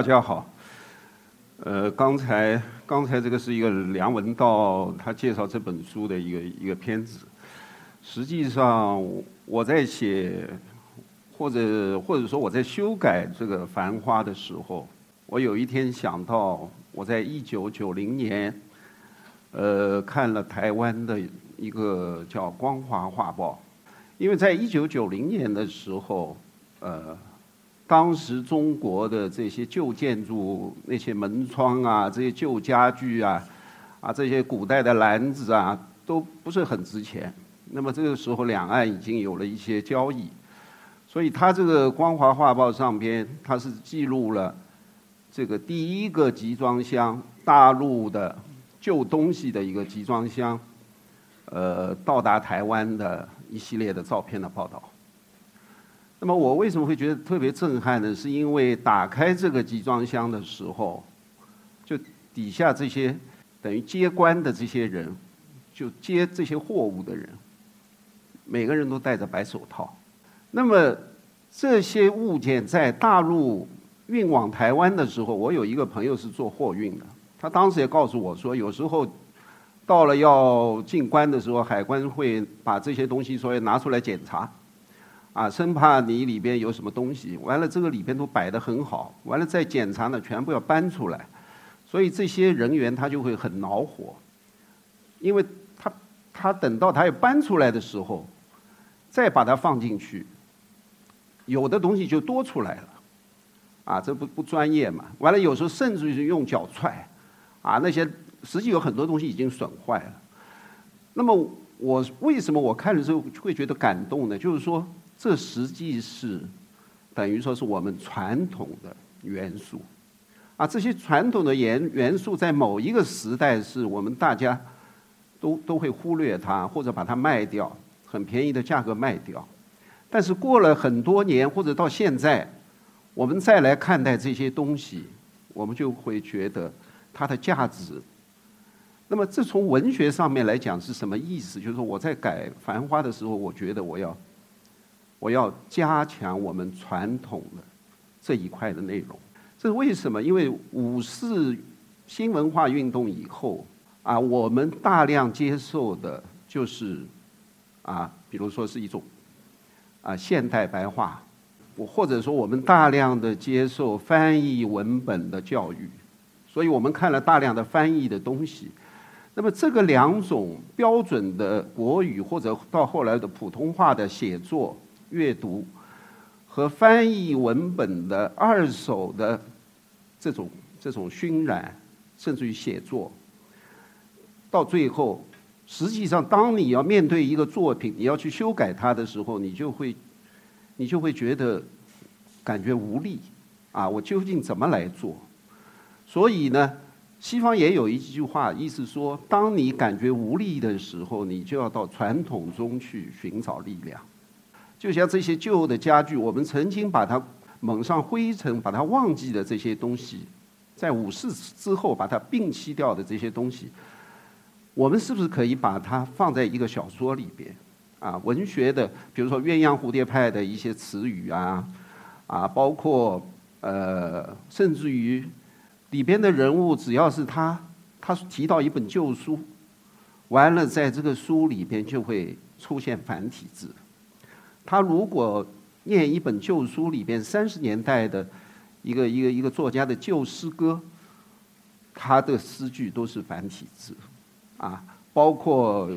大家好。呃，刚才刚才这个是一个梁文道他介绍这本书的一个一个片子。实际上我在写，或者或者说我在修改这个《繁花》的时候，我有一天想到我在一九九零年，呃，看了台湾的一个叫《光华画报》，因为在一九九零年的时候，呃。当时中国的这些旧建筑、那些门窗啊、这些旧家具啊、啊这些古代的篮子啊，都不是很值钱。那么这个时候，两岸已经有了一些交易，所以它这个《光华画报》上边，它是记录了这个第一个集装箱大陆的旧东西的一个集装箱，呃，到达台湾的一系列的照片的报道。那么我为什么会觉得特别震撼呢？是因为打开这个集装箱的时候，就底下这些等于接关的这些人，就接这些货物的人，每个人都戴着白手套。那么这些物件在大陆运往台湾的时候，我有一个朋友是做货运的，他当时也告诉我说，有时候到了要进关的时候，海关会把这些东西所以拿出来检查。啊，生怕你里边有什么东西，完了这个里边都摆得很好，完了再检查呢，全部要搬出来，所以这些人员他就会很恼火，因为他他等到他要搬出来的时候，再把它放进去，有的东西就多出来了，啊，这不不专业嘛，完了有时候甚至于用脚踹，啊，那些实际有很多东西已经损坏了，那么我为什么我看的时候会觉得感动呢？就是说。这实际是等于说是我们传统的元素，啊，这些传统的元元素在某一个时代是我们大家都都会忽略它，或者把它卖掉，很便宜的价格卖掉。但是过了很多年，或者到现在，我们再来看待这些东西，我们就会觉得它的价值。那么这从文学上面来讲是什么意思？就是说我在改《繁花》的时候，我觉得我要。我要加强我们传统的这一块的内容，这是为什么？因为五四新文化运动以后啊，我们大量接受的就是啊，比如说是一种啊现代白话，我或者说我们大量的接受翻译文本的教育，所以我们看了大量的翻译的东西。那么这个两种标准的国语，或者到后来的普通话的写作。阅读和翻译文本的二手的这种这种熏染，甚至于写作，到最后，实际上，当你要面对一个作品，你要去修改它的时候，你就会，你就会觉得感觉无力啊！我究竟怎么来做？所以呢，西方也有一句话，意思说，当你感觉无力的时候，你就要到传统中去寻找力量。就像这些旧的家具，我们曾经把它蒙上灰尘，把它忘记的这些东西，在五四之后把它摒弃掉的这些东西，我们是不是可以把它放在一个小说里边？啊，文学的，比如说鸳鸯蝴蝶派的一些词语啊，啊，包括呃，甚至于里边的人物，只要是他他提到一本旧书，完了在这个书里边就会出现繁体字。他如果念一本旧书里边三十年代的一个一个一个作家的旧诗歌，他的诗句都是繁体字，啊，包括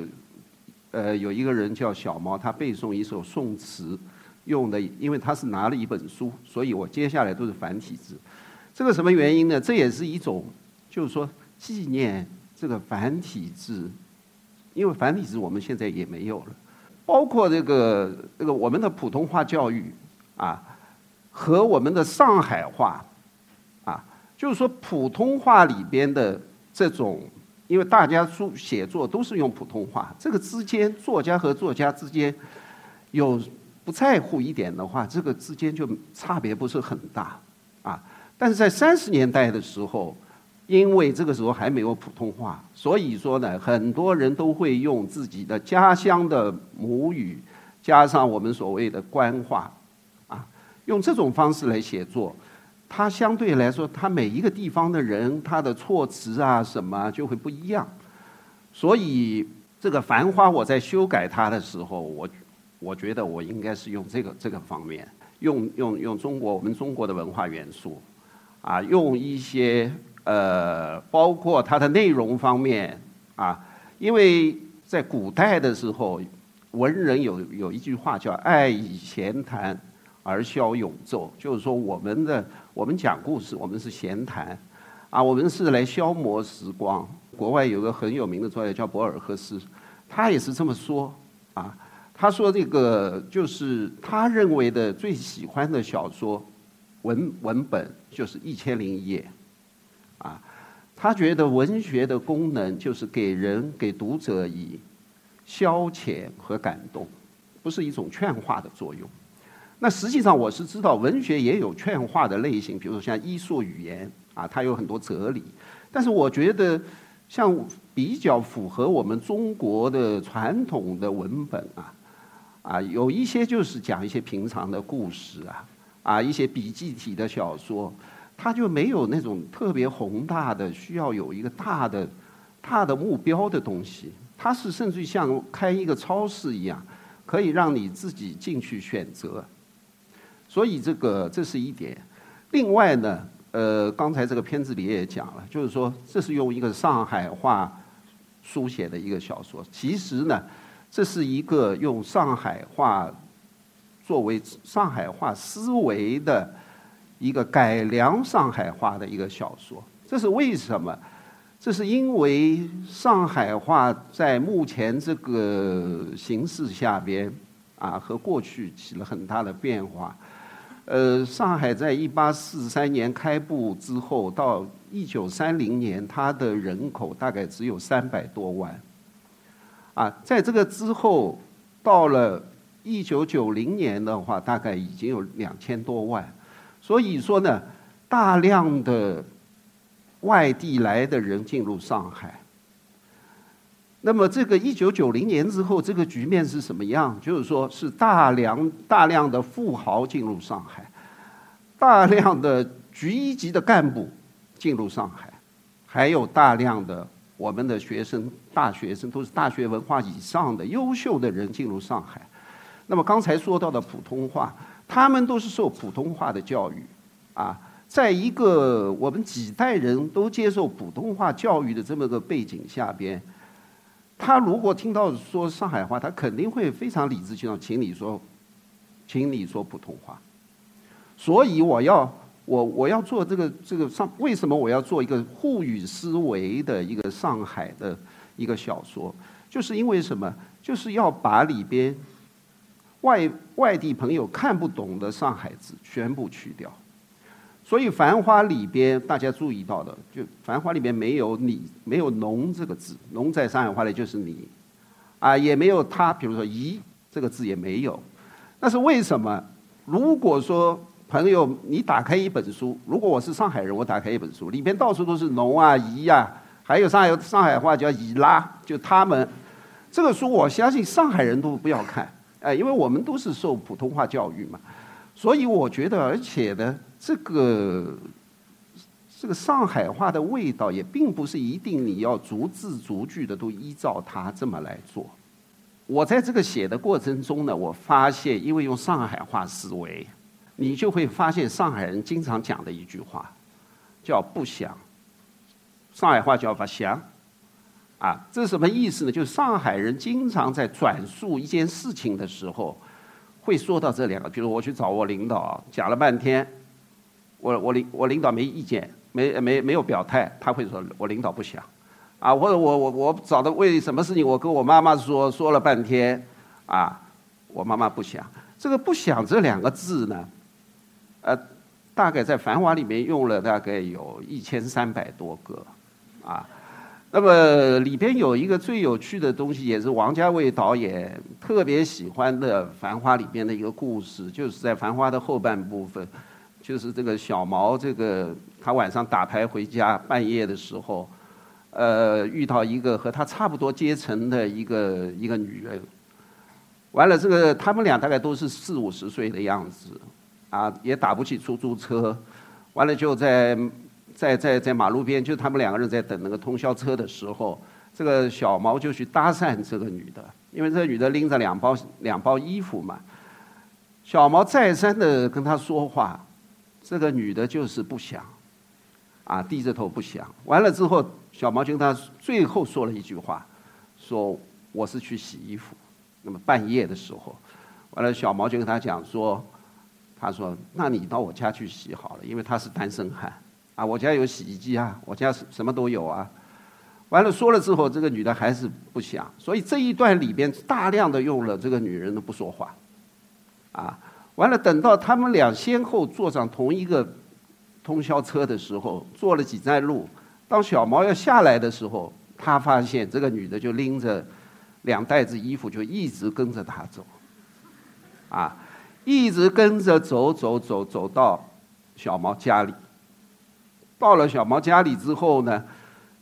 呃有一个人叫小毛，他背诵一首宋词，用的因为他是拿了一本书，所以我接下来都是繁体字。这个什么原因呢？这也是一种就是说纪念这个繁体字，因为繁体字我们现在也没有了。包括这个这个我们的普通话教育啊，和我们的上海话啊，就是说普通话里边的这种，因为大家书写作都是用普通话，这个之间作家和作家之间有不在乎一点的话，这个之间就差别不是很大啊。但是在三十年代的时候。因为这个时候还没有普通话，所以说呢，很多人都会用自己的家乡的母语，加上我们所谓的官话，啊，用这种方式来写作。它相对来说，它每一个地方的人，他的措辞啊什么就会不一样。所以这个《繁花》，我在修改它的时候，我我觉得我应该是用这个这个方面，用用用中国我们中国的文化元素，啊，用一些呃，包括它的内容方面啊，因为在古代的时候，文人有有一句话叫“爱以闲谈而消永昼”，就是说我们的。我们讲故事，我们是闲谈，啊，我们是来消磨时光。国外有个很有名的作家叫博尔赫斯，他也是这么说，啊，他说这个就是他认为的最喜欢的小说文文本就是《一千零一夜》，啊，他觉得文学的功能就是给人给读者以消遣和感动，不是一种劝化的作用。那实际上我是知道，文学也有劝化的类型，比如说像伊索寓言啊，它有很多哲理。但是我觉得，像比较符合我们中国的传统的文本啊，啊，有一些就是讲一些平常的故事啊，啊，一些笔记体的小说，它就没有那种特别宏大的需要有一个大的、大的目标的东西。它是甚至于像开一个超市一样，可以让你自己进去选择。所以这个这是一点，另外呢，呃，刚才这个片子里也讲了，就是说这是用一个上海话书写的一个小说。其实呢，这是一个用上海话作为上海话思维的一个改良上海话的一个小说。这是为什么？这是因为上海话在目前这个形势下边啊，和过去起了很大的变化。呃，上海在一八四三年开埠之后，到一九三零年，它的人口大概只有三百多万。啊，在这个之后，到了一九九零年的话，大概已经有两千多万。所以说呢，大量的外地来的人进入上海。那么，这个一九九零年之后，这个局面是什么样？就是说，是大量大量的富豪进入上海，大量的局一级的干部进入上海，还有大量的我们的学生、大学生，都是大学文化以上的优秀的人进入上海。那么，刚才说到的普通话，他们都是受普通话的教育，啊，在一个我们几代人都接受普通话教育的这么个背景下边。他如果听到说上海话，他肯定会非常理直气壮，请你说，请你说普通话。所以我要我我要做这个这个上，为什么我要做一个沪语思维的一个上海的一个小说？就是因为什么？就是要把里边外外地朋友看不懂的上海字全部去掉。所以《繁花》里边，大家注意到的，就《繁花》里面没有“你”，没有“农”这个字，“农”在上海话里就是“你”，啊，也没有他，比如说“姨”这个字也没有。那是为什么？如果说朋友，你打开一本书，如果我是上海人，我打开一本书，里边到处都是“农”啊、“姨”啊，还有上海上海话叫“姨拉”，就他们这个书，我相信上海人都不要看，哎，因为我们都是受普通话教育嘛，所以我觉得，而且呢。这个这个上海话的味道也并不是一定你要逐字逐句的都依照它这么来做。我在这个写的过程中呢，我发现，因为用上海话思维，你就会发现上海人经常讲的一句话，叫“不想”。上海话叫“不想”，啊，这是什么意思呢？就是上海人经常在转述一件事情的时候，会说到这两个。比如我去找我领导，讲了半天。我我领我领导没意见，没没没有表态，他会说我领导不想，啊，或者我我我找的为什么事情，我跟我妈妈说说了半天，啊，我妈妈不想，这个不想这两个字呢，呃，大概在《繁华》里面用了大概有一千三百多个，啊，那么里边有一个最有趣的东西，也是王家卫导演特别喜欢的《繁花》里边的一个故事，就是在《繁花》的后半部分。就是这个小毛，这个他晚上打牌回家，半夜的时候，呃，遇到一个和他差不多阶层的一个一个女人。完了，这个他们俩大概都是四五十岁的样子，啊，也打不起出租车。完了就在在在在马路边，就他们两个人在等那个通宵车的时候，这个小毛就去搭讪这个女的，因为这个女的拎着两包两包衣服嘛。小毛再三的跟他说话，这个女的就是不想，啊，低着头不想。完了之后，小毛就跟他最后说了一句话，说我是去洗衣服。那么半夜的时候，完了小毛就跟他讲说，他说那你到我家去洗好了，因为他是单身汉，啊，我家有洗衣机啊，我家什什么都有啊。完了说了之后，这个女的还是不想，所以这一段里边大量的用了这个女人的不说话。啊，完了，等到他们俩先后坐上同一个通宵车的时候，坐了几站路。当小毛要下来的时候，他发现这个女的就拎着两袋子衣服，就一直跟着他走。啊，一直跟着走走走走到小毛家里。到了小毛家里之后呢，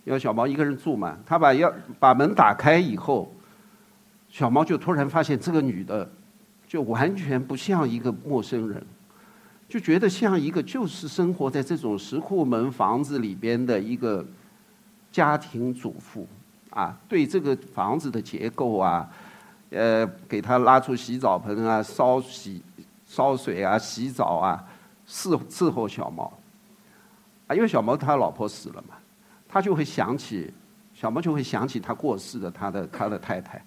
因为小毛一个人住嘛，他把要把门打开以后，小毛就突然发现这个女的。就完全不像一个陌生人，就觉得像一个就是生活在这种石库门房子里边的一个家庭主妇啊，对这个房子的结构啊，呃，给他拉出洗澡盆啊，烧洗烧水啊，洗澡啊，伺伺候小毛因为小毛他老婆死了嘛，他就会想起小毛就会想起他过世的他的他的太太。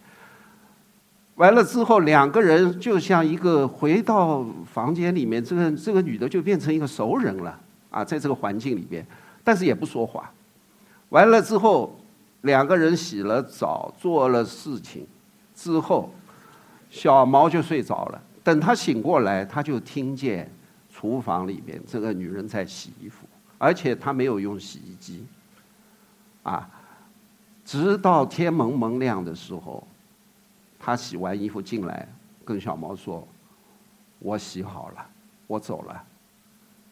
完了之后，两个人就像一个回到房间里面，这个这个女的就变成一个熟人了啊，在这个环境里边，但是也不说话。完了之后，两个人洗了澡，做了事情之后，小毛就睡着了。等他醒过来，他就听见厨房里面这个女人在洗衣服，而且他没有用洗衣机啊，直到天蒙蒙亮的时候。他洗完衣服进来，跟小毛说：“我洗好了，我走了。”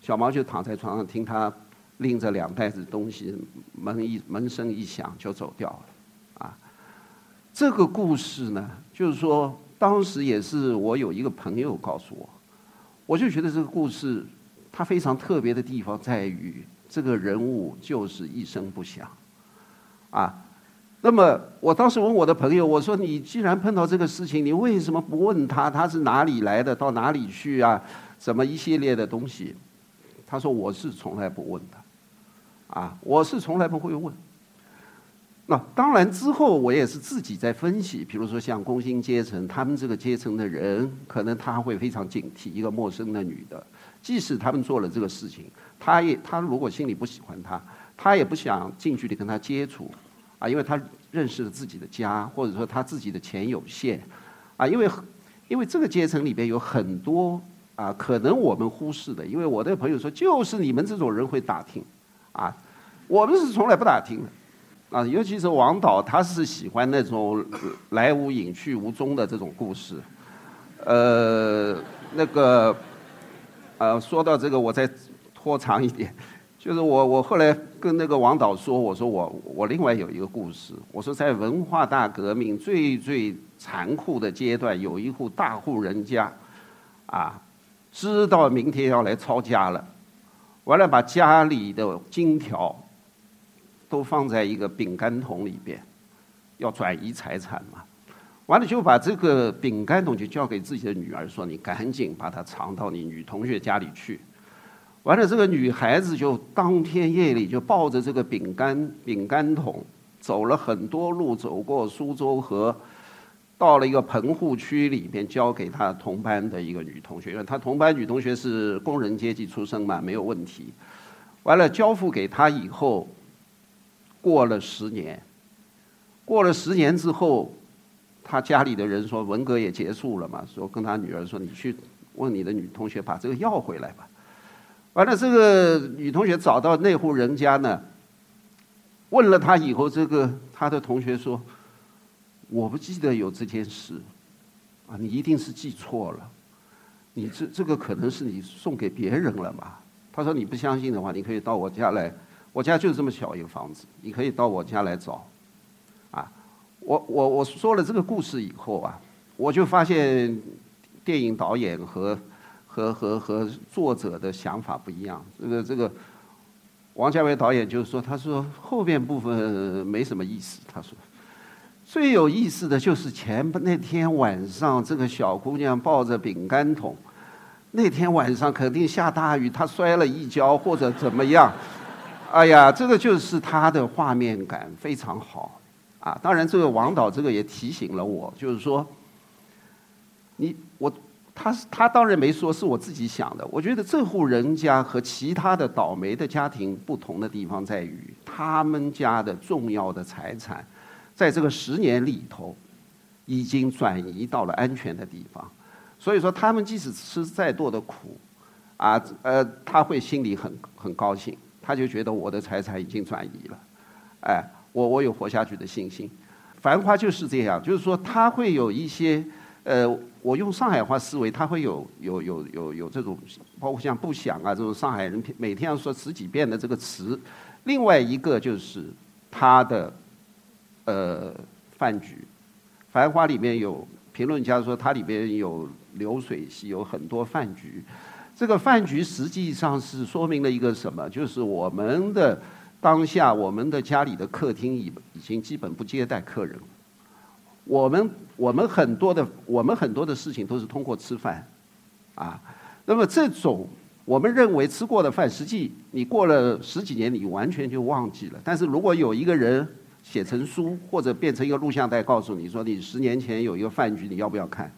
小毛就躺在床上听他拎着两袋子东西，门一门声一响就走掉了。啊，这个故事呢，就是说当时也是我有一个朋友告诉我，我就觉得这个故事他非常特别的地方在于，这个人物就是一声不响，啊。那么，我当时问我的朋友，我说：“你既然碰到这个事情，你为什么不问他他是哪里来的，到哪里去啊？什么一系列的东西？”他说：“我是从来不问的，啊，我是从来不会问。那当然之后，我也是自己在分析，比如说像工薪阶层，他们这个阶层的人，可能他会非常警惕一个陌生的女的，即使他们做了这个事情，他也他如果心里不喜欢他，他也不想近距离跟他接触。”啊，因为他认识了自己的家，或者说他自己的钱有限，啊，因为因为这个阶层里边有很多啊，可能我们忽视的。因为我的朋友说，就是你们这种人会打听，啊，我们是从来不打听的，啊，尤其是王导，他是喜欢那种来无影去无踪的这种故事，呃，那个，呃，说到这个，我再拖长一点。就是我，我后来跟那个王导说，我说我我另外有一个故事，我说在文化大革命最最残酷的阶段，有一户大户人家，啊，知道明天要来抄家了，完了把家里的金条都放在一个饼干桶里边，要转移财产嘛，完了就把这个饼干桶就交给自己的女儿，说你赶紧把它藏到你女同学家里去。完了，这个女孩子就当天夜里就抱着这个饼干饼干桶，走了很多路，走过苏州河，到了一个棚户区里边，交给她同班的一个女同学，因为她同班女同学是工人阶级出身嘛，没有问题。完了，交付给她以后，过了十年，过了十年之后，他家里的人说文革也结束了嘛，说跟他女儿说，你去问你的女同学把这个要回来吧。完了，这个女同学找到那户人家呢，问了他以后，这个他的同学说：“我不记得有这件事，啊，你一定是记错了，你这这个可能是你送给别人了嘛？”他说：“你不相信的话，你可以到我家来，我家就是这么小一个房子，你可以到我家来找。”我我我说了这个故事以后啊，我就发现电影导演和。和和和作者的想法不一样。这个这个，王家卫导演就是说，他说后边部分没什么意思。他说，最有意思的就是前那天晚上，这个小姑娘抱着饼干桶，那天晚上肯定下大雨，她摔了一跤或者怎么样。哎呀，这个就是他的画面感非常好，啊，当然这个王导这个也提醒了我，就是说，你我他他当然没说是我自己想的，我觉得这户人家和其他的倒霉的家庭不同的地方在于，他们家的重要的财产，在这个十年里头，已经转移到了安全的地方，所以说他们即使吃再多的苦，啊呃，他会心里很很高兴。他就觉得我的财产已经转移了，哎，我我有活下去的信心。繁花就是这样，就是说他会有一些，呃，我用上海话思维，他会有有有有有这种，包括像不想啊这种上海人每天要说十几遍的这个词。另外一个就是他的呃饭局，繁花里面有评论家说它里边有流水席，有很多饭局。这个饭局实际上是说明了一个什么？就是我们的当下，我们的家里的客厅已已经基本不接待客人。我们我们很多的我们很多的事情都是通过吃饭，啊，那么这种我们认为吃过的饭，实际你过了十几年，你完全就忘记了。但是如果有一个人写成书或者变成一个录像带，告诉你说你十年前有一个饭局，你要不要看？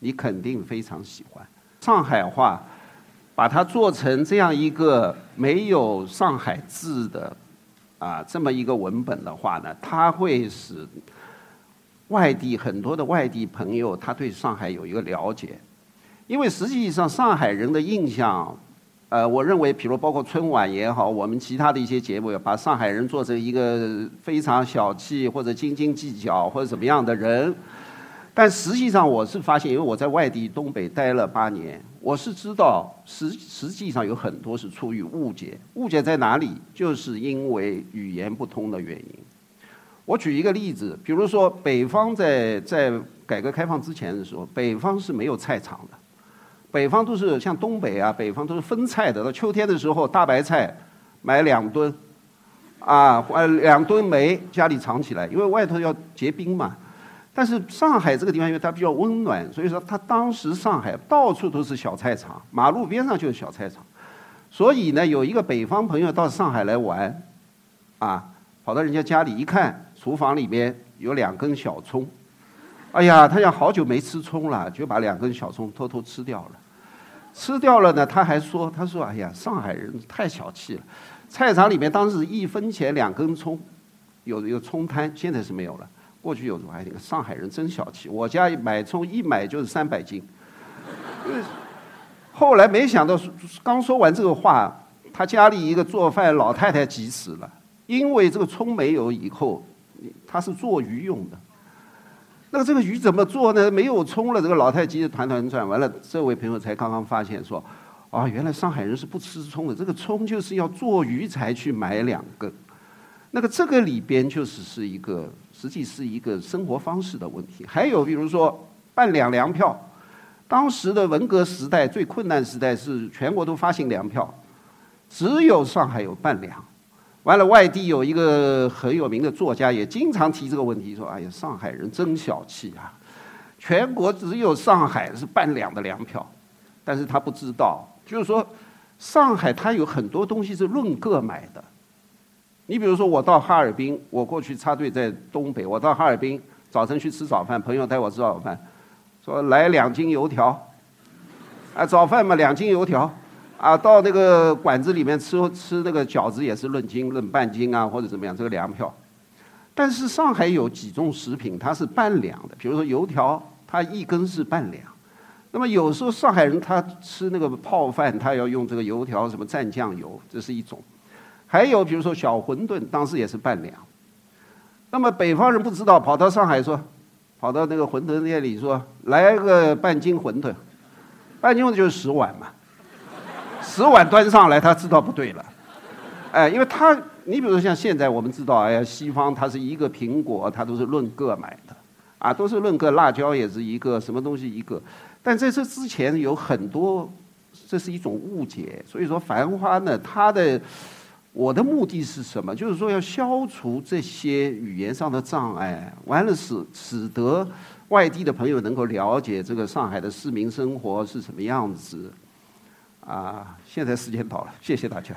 你肯定非常喜欢。上海话。把它做成这样一个没有上海字的啊这么一个文本的话呢，它会使外地很多的外地朋友他对上海有一个了解，因为实际上上海人的印象，呃，我认为，比如包括春晚也好，我们其他的一些节目，把上海人做成一个非常小气或者斤斤计较或者怎么样的人。但实际上，我是发现，因为我在外地东北待了八年，我是知道实实际上有很多是出于误解。误解在哪里？就是因为语言不通的原因。我举一个例子，比如说北方在在改革开放之前的时候，北方是没有菜场的，北方都是像东北啊，北方都是分菜的。到秋天的时候，大白菜买两吨，啊，呃，两吨煤家里藏起来，因为外头要结冰嘛。但是上海这个地方，因为它比较温暖，所以说它当时上海到处都是小菜场，马路边上就是小菜场。所以呢，有一个北方朋友到上海来玩，啊，跑到人家家里一看，厨房里面有两根小葱，哎呀，他想好久没吃葱了，就把两根小葱偷偷吃掉了。吃掉了呢，他还说，他说，哎呀，上海人太小气了，菜场里面当时一分钱两根葱，有有葱摊，现在是没有了。过去有种还那个上海人真小气，我家买葱一买就是三百斤。后来没想到，刚说完这个话，他家里一个做饭老太太急死了，因为这个葱没有以后，他是做鱼用的。那个这个鱼怎么做呢？没有葱了，这个老太太急得团团转。完了，这位朋友才刚刚发现说，啊，原来上海人是不吃葱的，这个葱就是要做鱼才去买两根。那个这个里边就是是一个。实际是一个生活方式的问题。还有比如说办两粮票，当时的文革时代最困难时代是全国都发行粮票，只有上海有办粮。完了，外地有一个很有名的作家也经常提这个问题，说：“哎呀，上海人真小气啊！全国只有上海是办两的粮票。”但是他不知道，就是说上海它有很多东西是论个买的。你比如说，我到哈尔滨，我过去插队在东北，我到哈尔滨早晨去吃早饭，朋友带我吃早饭，说来两斤油条，啊，早饭嘛两斤油条，啊，到那个馆子里面吃吃那个饺子也是论斤论半斤啊，或者怎么样，这个粮票。但是上海有几种食品它是半两的，比如说油条，它一根是半两。那么有时候上海人他吃那个泡饭，他要用这个油条什么蘸酱油，这是一种。还有比如说小馄饨，当时也是半两。那么北方人不知道，跑到上海说，跑到那个馄饨店里说，来个半斤馄饨，半斤馄饨就是十碗嘛，十碗端上来，他知道不对了。哎，因为他，你比如说像现在我们知道，哎呀，西方它是一个苹果，它都是论个买的，啊，都是论个，辣椒也是一个，什么东西一个。但在这之前有很多这是一种误解。所以说，《繁花》呢，它的我的目的是什么？就是说要消除这些语言上的障碍，完了使使得外地的朋友能够了解这个上海的市民生活是什么样子。啊，现在时间到了，谢谢大家。